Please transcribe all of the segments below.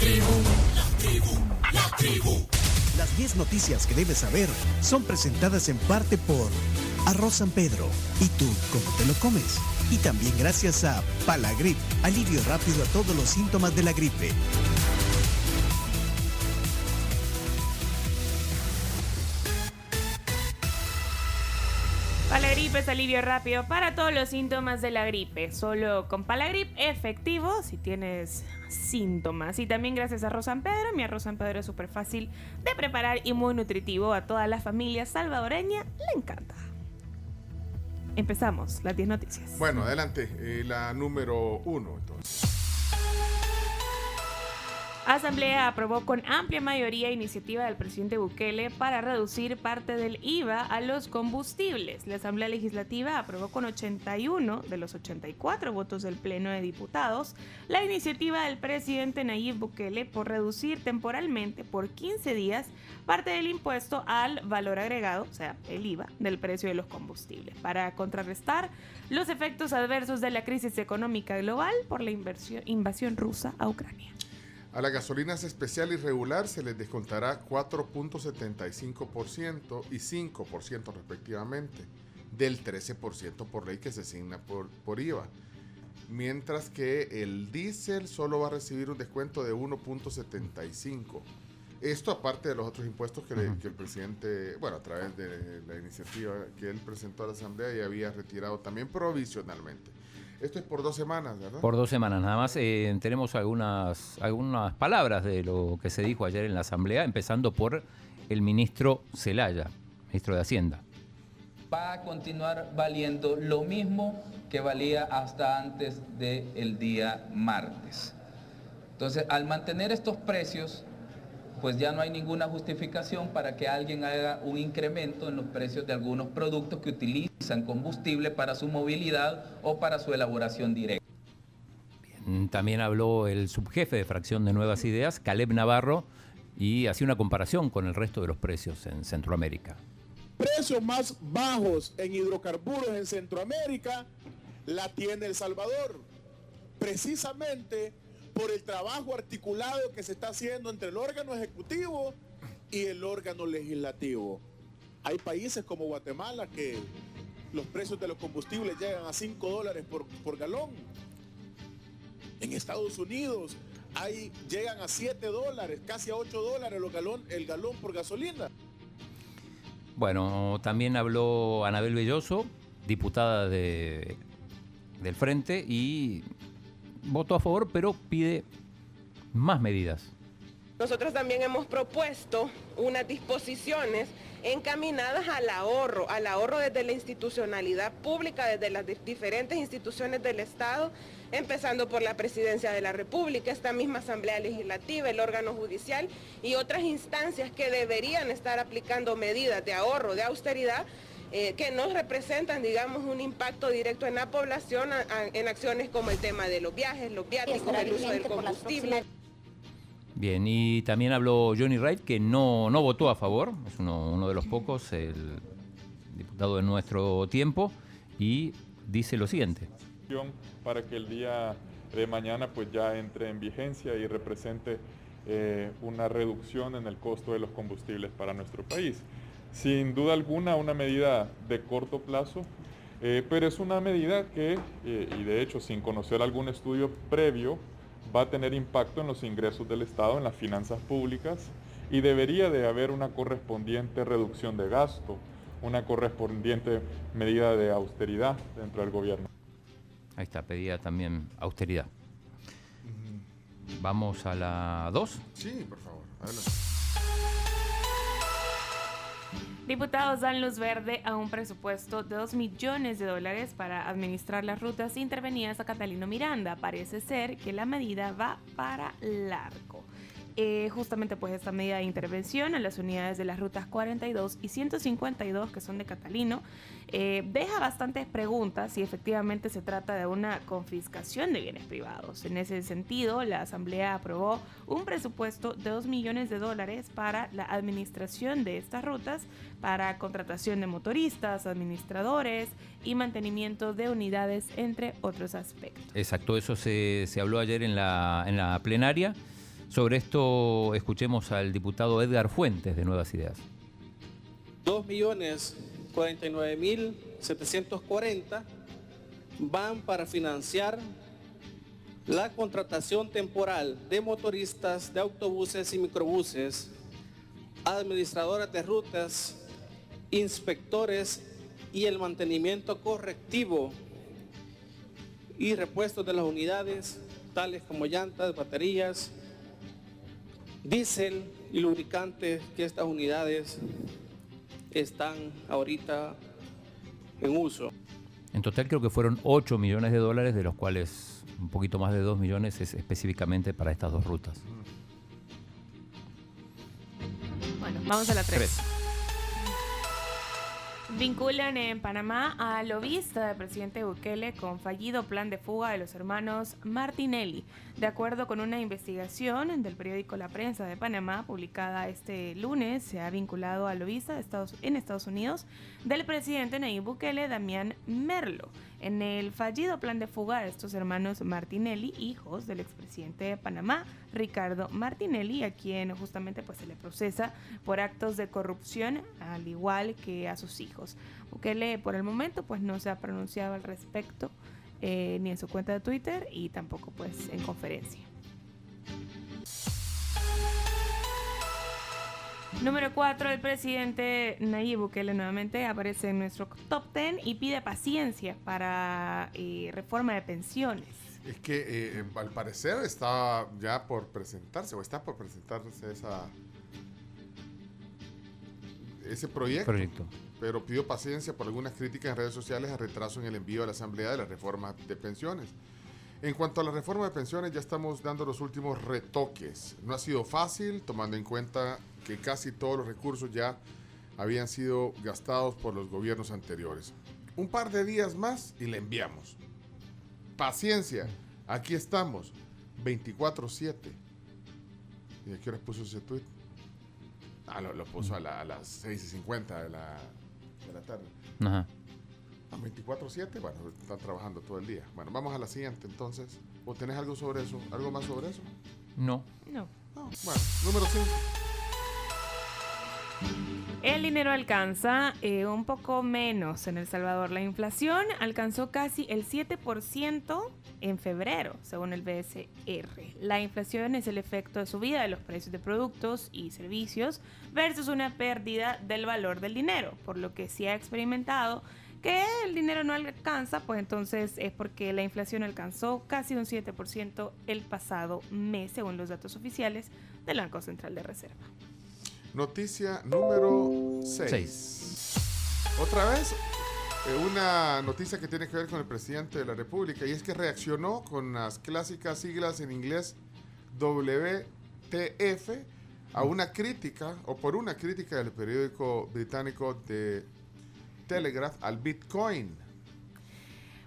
tribu, la tribu, la tribu. Las 10 noticias que debes saber son presentadas en parte por Arroz San Pedro. ¿Y tú cómo te lo comes? Y también gracias a Palagrip, alivio rápido a todos los síntomas de la gripe. Palagrip es alivio rápido para todos los síntomas de la gripe. Solo con Palagrip efectivo si tienes síntomas. Y también gracias a Arroz San Pedro. Mi arroz San Pedro es súper fácil de preparar y muy nutritivo. A toda la familia salvadoreña le encanta. Empezamos las 10 noticias. Bueno, adelante. Eh, la número uno, entonces. Asamblea aprobó con amplia mayoría iniciativa del presidente Bukele para reducir parte del IVA a los combustibles. La Asamblea Legislativa aprobó con 81 de los 84 votos del Pleno de Diputados la iniciativa del presidente Nayib Bukele por reducir temporalmente por 15 días parte del impuesto al valor agregado, o sea, el IVA, del precio de los combustibles, para contrarrestar los efectos adversos de la crisis económica global por la invasión rusa a Ucrania. A las gasolinas especial y regular se les descontará 4.75% y 5% respectivamente, del 13% por ley que se asigna por, por IVA. Mientras que el diésel solo va a recibir un descuento de 1.75%. Esto aparte de los otros impuestos que, que, el presidente, bueno, a través de la iniciativa que él presentó a la Asamblea y había retirado también provisionalmente. Esto es por dos semanas, ¿verdad? Por dos semanas, nada más. Eh, tenemos algunas, algunas palabras de lo que se dijo ayer en la Asamblea, empezando por el ministro Celaya, ministro de Hacienda. Va a continuar valiendo lo mismo que valía hasta antes del día martes. Entonces, al mantener estos precios, pues ya no hay ninguna justificación para que alguien haga un incremento en los precios de algunos productos que utilizan combustible para su movilidad o para su elaboración directa. también habló el subjefe de fracción de Nuevas Ideas, Caleb Navarro, y hacía una comparación con el resto de los precios en Centroamérica. Precios más bajos en hidrocarburos en Centroamérica la tiene El Salvador. Precisamente por el trabajo articulado que se está haciendo entre el órgano ejecutivo y el órgano legislativo. Hay países como Guatemala que los precios de los combustibles llegan a 5 dólares por, galón. En Estados Unidos hay, llegan a 7 dólares, casi a 8 dólares los galón, el galón por gasolina. Bueno, también habló Anabel Belloso, diputada de, del Frente, y votó a favor, pero pide más medidas. Nosotros también hemos propuesto unas disposiciones encaminadas al ahorro, al ahorro desde la institucionalidad pública, desde las diferentes instituciones del Estado, empezando por la Presidencia de la República, esta misma Asamblea Legislativa, el órgano judicial y otras instancias que deberían estar aplicando medidas de ahorro, de austeridad eh, que nos representan, digamos, un impacto directo en la población en acciones como el tema de los viajes, los viáticos, el uso del combustible. Bien, y también habló Johnny Wright, que no, no votó a favor, es uno, uno de los pocos, el diputado de nuestro tiempo, y dice lo siguiente. Para que el día de mañana pues ya entre en vigencia y represente eh, una reducción en el costo de los combustibles para nuestro país sin duda alguna una medida de corto plazo, eh, pero es una medida que, eh, y de hecho sin conocer algún estudio previo, va a tener impacto en los ingresos del Estado, en las finanzas públicas, y debería de haber una correspondiente reducción de gasto, una correspondiente medida de austeridad dentro del gobierno. Ahí está, pedía también austeridad. Vamos a la 2. Sí, por favor. Diputados dan luz verde a un presupuesto de 2 millones de dólares para administrar las rutas intervenidas a Catalino Miranda. Parece ser que la medida va para largo. Eh, justamente pues esta medida de intervención en las unidades de las rutas 42 y 152 que son de Catalino eh, deja bastantes preguntas si efectivamente se trata de una confiscación de bienes privados. En ese sentido, la Asamblea aprobó un presupuesto de 2 millones de dólares para la administración de estas rutas, para contratación de motoristas, administradores y mantenimiento de unidades, entre otros aspectos. Exacto, eso se, se habló ayer en la, en la plenaria Sobre esto escuchemos al diputado Edgar Fuentes de Nuevas Ideas. 2.049.740 van para financiar la contratación temporal de motoristas de autobuses y microbuses, administradoras de rutas, inspectores y el mantenimiento correctivo y repuestos de las unidades, tales como llantas, baterías, diésel y lubricantes que estas unidades están ahorita en uso. En total creo que fueron 8 millones de dólares, de los cuales un poquito más de 2 millones es específicamente para estas dos rutas. Bueno, vamos a la 3. Vinculan en Panamá a lobista del presidente Bukele con fallido plan de fuga de los hermanos Martinelli. De acuerdo con una investigación del periódico La Prensa de Panamá, publicada este lunes, se ha vinculado lobista de Estados, en Estados Unidos del presidente Nayib Bukele, Damián Merlo, en el fallido plan de fuga de estos hermanos Martinelli, hijos del expresidente de Panamá, Ricardo Martinelli, a quien justamente pues, se le procesa por actos de corrupción, al igual que a sus hijos. Bukele por el momento pues no se ha pronunciado al respecto eh, ni en su cuenta de Twitter y tampoco pues en conferencia. Número 4, el presidente Nayib Bukele nuevamente aparece en nuestro top 10 y pide paciencia para eh, reforma de pensiones. Es que eh, al parecer está ya por presentarse, o está por presentarse esa, ese proyecto, Proyecto. pero pidió paciencia por algunas críticas en redes sociales a retraso en el envío a la Asamblea de la reforma de pensiones. En cuanto a la reforma de pensiones, ya estamos dando los últimos retoques. No ha sido fácil, tomando en cuenta que casi todos los recursos ya habían sido gastados por los gobiernos anteriores. Un par de días más y le enviamos. Paciencia, aquí estamos, 24-7. ¿Y a qué hora puso ese tweet? Ah, lo, lo puso a, la- a las 6 y 50 de la, de la tarde. Ajá. A 24-7, bueno, están trabajando todo el día. Bueno, vamos a la siguiente entonces. ¿O tenés algo sobre eso? ¿Algo más sobre eso? No. No. No. Bueno, número 5. El dinero alcanza eh, un poco menos en El Salvador. La inflación alcanzó casi el 7% en febrero, según el BSR. La inflación es el efecto de subida de los precios de productos y servicios versus una pérdida del valor del dinero, por lo que se ha experimentado que el dinero no alcanza, pues entonces es porque la inflación alcanzó casi un 7% el pasado mes, según los datos oficiales del Banco Central de Reserva. Noticia número 6. Seis. Otra vez, eh, una noticia que tiene que ver con el presidente de la República y es que reaccionó con las clásicas siglas en inglés WTF a una crítica o por una crítica del periódico británico de Telegraph al Bitcoin.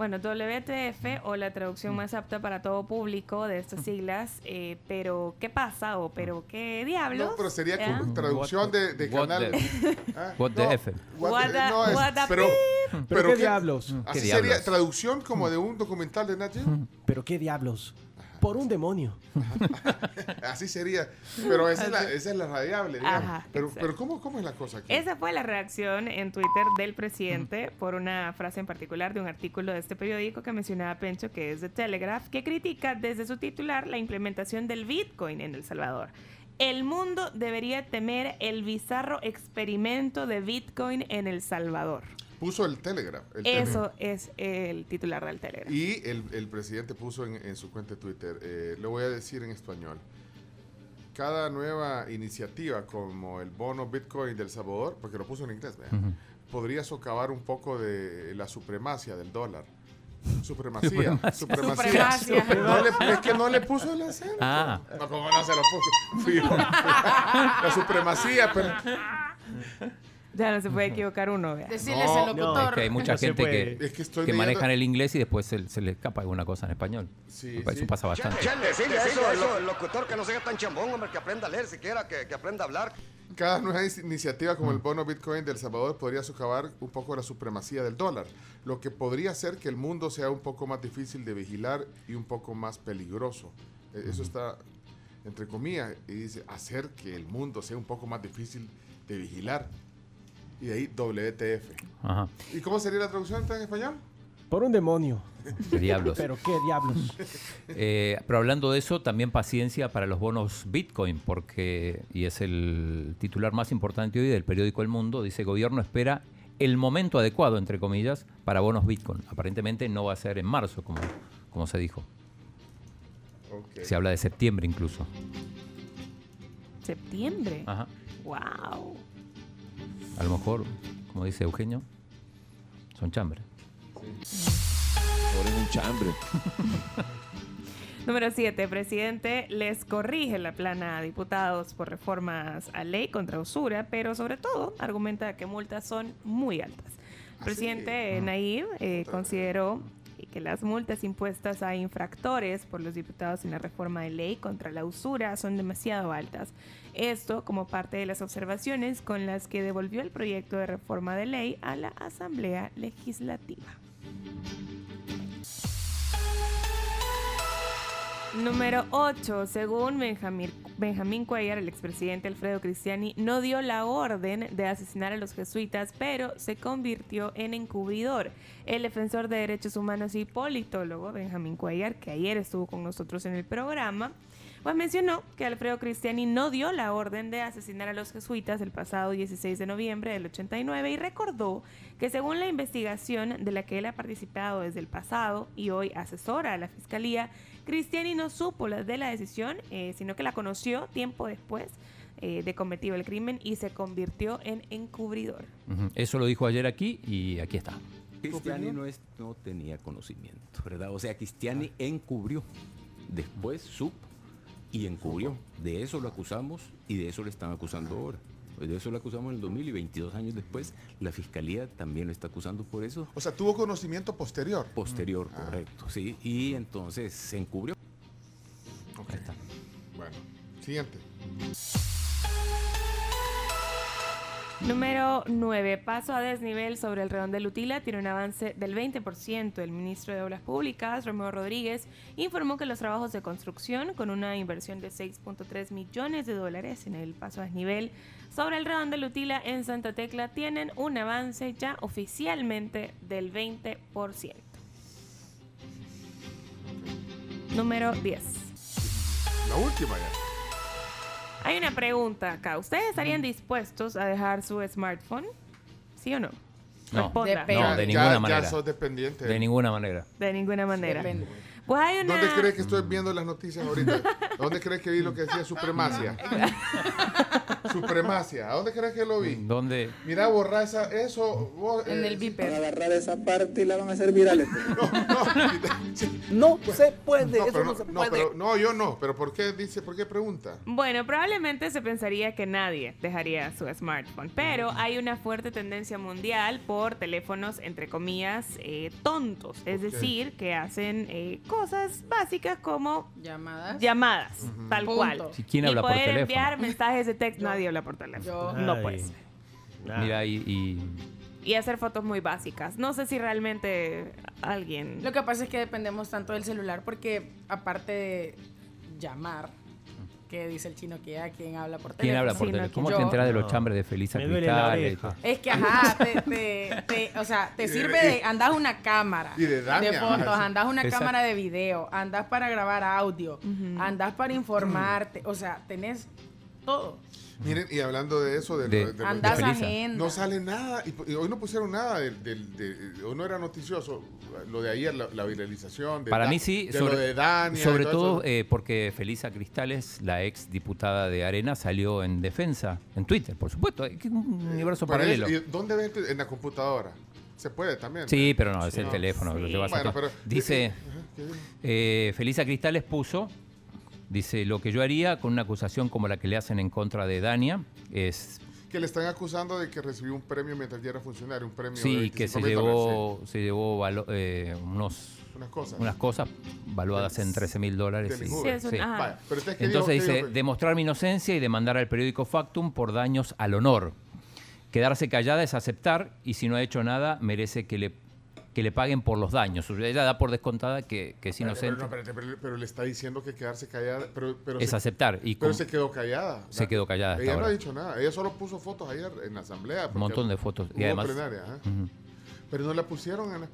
Bueno, WTF o la traducción más apta para todo público de estas siglas, eh, pero ¿qué pasa o pero qué diablos? No, pero sería ¿Eh? traducción de, de What canal. the- Ah, What the no, F. what What the- the- no, es- what the pero, ¿Pero, pero qué qué- diablos? Así ¿Qué sería diablos? traducción como de un documental de Nat Geo. ¿Pero qué diablos? Por un demonio. Así sería. Pero esa es la, esa es la radiable, digamos. Ajá, pero, pero ¿cómo, ¿cómo es la cosa aquí? Esa fue la reacción en Twitter del presidente por una frase en particular de un artículo de este periódico que mencionaba Pencho, que es de Telegraph, que critica desde su titular la implementación del Bitcoin en El Salvador. El mundo debería temer el bizarro experimento de Bitcoin en El Salvador. Puso el Telegraph. el Eso es el titular del Telegraph. Y el, el presidente puso en, en su cuenta de Twitter, eh, lo voy a decir en español, cada nueva iniciativa como el bono Bitcoin del Salvador, porque lo puso en inglés, Ujú. podría socavar un poco de la supremacia del dólar. Supremacía. Supremacia. Supremacía. Supremacia. No le- es que no le puso el acento. Ah. No, como no se lo puso. Fijo. La supremacía, pero... Ya no se puede equivocar uno, vea. Decirles No, el no, locutor. Es que hay mucha No se gente puede. que, Es que estoy que leyendo- manejan el inglés y después se, se le escapa alguna cosa en español. Sí, Eso sí. pasa bastante. Decirle eso, el locutor que no sea tan chambón, hombre, que aprenda a leer siquiera, que, que aprenda a hablar. Cada nueva is- iniciativa como el bono Bitcoin del Salvador podría socavar un poco la supremacía del dólar, lo que podría hacer que el mundo sea un poco más difícil de vigilar y un poco más peligroso. Eh, Eso está entre comillas, y dice, hacer que el mundo sea un poco más difícil de vigilar. Y de ahí WTF. Ajá. ¿Y cómo sería la traducción en español? Por un demonio. Qué diablos. Pero qué diablos. Eh, pero hablando de eso, también paciencia para los bonos Bitcoin, porque, y es el titular más importante hoy del periódico El Mundo, dice, gobierno espera el momento adecuado, entre comillas, para bonos Bitcoin. Aparentemente no va a ser en marzo, como, como se dijo. Ok. Se habla de septiembre incluso. Septiembre. Ajá. Wow. A lo mejor, como dice Eugenio, son chambres. Es un chambre. Número 7. Presidente les corrige la plana a diputados por reformas a ley contra usura, pero sobre todo argumenta que multas son muy altas. El presidente Nayib eh, consideró que las multas impuestas a infractores por los diputados en la reforma de ley contra la usura son demasiado altas. Esto como parte de las observaciones con las que devolvió el proyecto de reforma de ley a la Asamblea Legislativa. Número 8. Según Benjamín, Benjamín Cuellar, el expresidente Alfredo Cristiani no dio la orden de asesinar a los jesuitas, pero se convirtió en encubridor. El defensor de derechos humanos y politólogo Benjamín Cuellar, que ayer estuvo con nosotros en el programa, pues mencionó que Alfredo Cristiani no dio la orden de asesinar a los jesuitas el pasado 16 de noviembre del 89 y recordó que según la investigación de la que él ha participado desde el pasado y hoy asesora a la fiscalía, Cristiani no supo de la decisión, eh, sino que la conoció tiempo después eh, de cometido el crimen y se convirtió en encubridor. Eso lo dijo ayer aquí y aquí está. Cristiani no, es, no tenía conocimiento, ¿verdad? O sea, Cristiani encubrió. Después supo y encubrió. De eso lo acusamos y de eso le están acusando ahora. De eso lo acusamos en el 2000 y 22 años después la fiscalía también lo está acusando por eso. O sea, tuvo conocimiento posterior. Posterior, Ah. correcto, sí. Y entonces se encubrió. Ok. Bueno, siguiente. Número 9. Paso a desnivel sobre el redondel Utila tiene un avance del 20%. El ministro de Obras Públicas, Romeo Rodríguez, informó que los trabajos de construcción, con una inversión de 6.3 millones de dólares en el paso a desnivel sobre el redondel Utila en Santa Tecla, tienen un avance ya oficialmente del 20%. Número 10. La última ya. Hay una pregunta acá. ¿Ustedes estarían dispuestos a dejar su smartphone? ¿Sí o no? No, Responda. no, de Ya- ninguna ya manera. sos dependiente. De ninguna manera. De ninguna manera. Depende. Pues hay una... ¿Dónde crees que estoy viendo las noticias ahorita? ¿Dónde crees que vi lo que decía supremacia? supremacia. ¿A dónde crees que lo vi? ¿Dónde? Mira, borra esa, eso. vos, En eh, el viper. agarrar esa parte y la van a hacer virales. No se puede, No, eso pero no no, se no, puede. pero- no, yo no. Pero ¿por qué dice, por qué pregunta? Bueno, probablemente se pensaría que nadie dejaría su smartphone, pero hay una fuerte tendencia mundial por teléfonos, entre comillas, eh, tontos. Es decir, que hacen eh, cosas básicas como Llamadas. llamadas, tal Punto. cual. Si quién y por poder teléfono. enviar mensajes de texto, nadie habla por teléfono. Yo. No Ay. pues. Mira, y, y- Y hacer fotos muy básicas. No sé si realmente alguien... Lo que pasa es que dependemos tanto del celular porque aparte de llamar, que dice el chino que ya quien habla por teléfono. ¿quién habla por teléfono? ¿Cómo te enteras de los chambres de la Cristal? Es que, ajá, te, te- te- o sea, te sirve de, andas una cámara Y de daña, fotos, ajá, sí. andas una Exacto. cámara de video, andas para grabar audio, andas para informarte, o sea, tenés todo. Miren, y hablando de eso, de, De- lo- de lo- agenda. no sale nada. Y, y hoy no pusieron nada del, del- de, hoy no era noticioso. Lo de ayer, la, la viralización. De Para Da- mí sí, de sobre, lo de Dania. sobre todo eh, porque Felisa Cristales, la ex diputada de Arena, salió en defensa en Twitter, por supuesto. Es un universo Pero paralelo. es- ¿y ¿Dónde ves en la computadora? Se puede también. Sí, ¿no? pero no, es el No. teléfono. lo Sí. llevas a Bueno, todo. pero- Dice, eh, Felisa Cristales puso, dice, lo que yo haría con una acusación como la que le hacen en contra de Dania es, Que le están acusando de que recibió un premio mientras ya era funcionario. Un premio de sí, que 25 se llevó, se llevó valo- eh, unos. Unas cosas. unas cosas valuadas en 13 mil dólares. Sí, sí. Vaya, pero entonces, ¿qué Entonces dijo- qué dice, demostrar mi inocencia y demandar al periódico Factum por daños al honor. Quedarse callada es aceptar y si no ha hecho nada merece que le que le paguen por los daños. Ella da por descontada que, que es Pero, inocente. no, pero, pero le está diciendo que quedarse callada. Pero, pero es se- aceptar. Y pero con- se quedó callada. Se quedó callada Ella no ha dicho nada. Ella solo puso fotos ayer en la asamblea. Un montón de fotos. Y además, plenaria, ¿eh? Pero no la pusieron. En la-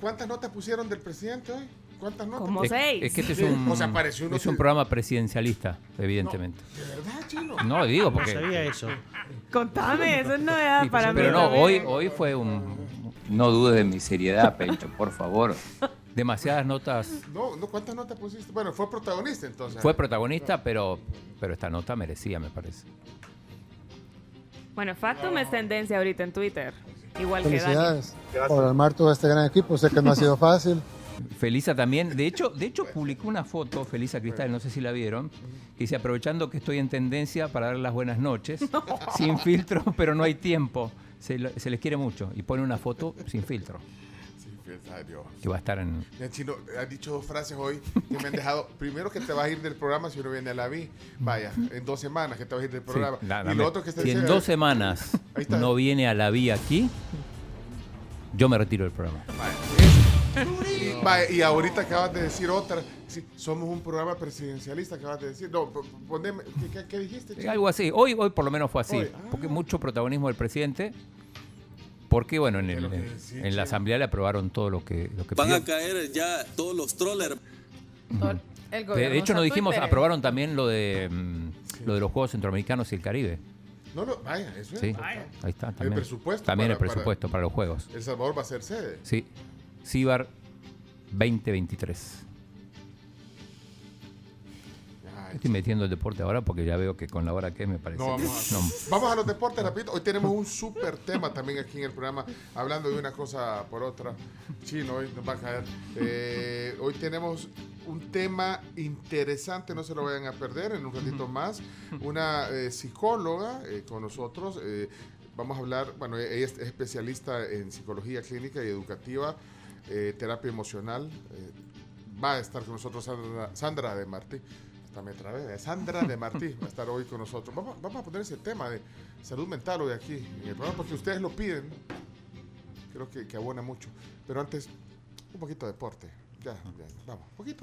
¿Cuántas notas pusieron del presidente hoy? ¿Cuántas notas? Como es, seis. es que este es un, o sea, apareció uno es un programa presidencialista, evidentemente. ¿De verdad, chino? No, digo No porque... sabía eso. Contame, eso no es para mí. Pero no, también. hoy, hoy fue un... No dudes de mi seriedad, Pencho, por favor. Demasiadas notas. No, no, ¿cuántas notas pusiste? Bueno, fue protagonista entonces. Fue protagonista, pero, pero esta nota merecía, me parece. Bueno, Factum es tendencia ahorita en Twitter. Igual que Dani. Por armar todo este gran equipo. Sé que no ha sido fácil. Felisa también, de hecho, de hecho publicó una foto, Felisa Cristal, no sé si la vieron, que dice aprovechando que estoy en tendencia para dar las buenas noches, sin filtro, pero no hay tiempo. Se, lo- se les quiere mucho. Y pone una foto sin filtro, Sí, fíjate, ay, Dios. que va a estar en... Mira, Chino, has dicho dos frases hoy que me han dejado. Primero que te vas a ir del programa si uno viene a la vi. Vaya, en dos semanas que te vas a ir del programa. Sí, y lo otro que te si en dos semanas está. no viene a la vía aquí, yo me retiro del programa. Y, ahorita acabas de decir otra. Sí, somos un programa presidencialista, acabas de decir. No, po- poneme. ¿Qué, qué- qué dijiste, Chino? Algo así. Hoy, hoy por lo menos fue así. Hoy, ah. Porque mucho protagonismo del presidente. Porque, bueno, en, el- la asamblea le aprobaron todo lo que, lo que Van pidió. a caer ya todos los trollers. El De, hecho, nos dijimos, aprobaron también lo de mm, lo de los Juegos Centroamericanos y el Caribe. No, no, vaya, eso es. Sí, Vaya. ahí está. También, presupuesto También para- el presupuesto para, los Juegos. El Salvador va a ser sede. Sí. CIBAR 2023. Ay, Estoy metiendo el deporte ahora porque ya veo que con la hora que me parece. No, vamos, a, No. vamos a los deportes rapidito. Hoy tenemos un súper tema también aquí en el programa, hablando de una cosa por otra. Chino, hoy nos va a caer. Eh, hoy tenemos un tema interesante, no se lo vayan a perder en un ratito más. Una eh, psicóloga eh, con nosotros. vamos a hablar, bueno, ella es especialista en psicología clínica y educativa, eh, terapia emocional. eh, va a estar con nosotros Sandra, Sandra de Martí. Hasta me trabé, eh, Sandra de Martí va a estar hoy con nosotros. Vamos, vamos a poner ese tema de salud mental hoy aquí en el programa porque ustedes lo piden. Creo que, que abona mucho. Pero antes, un poquito de deporte. Ya, ya, vamos. Un poquito de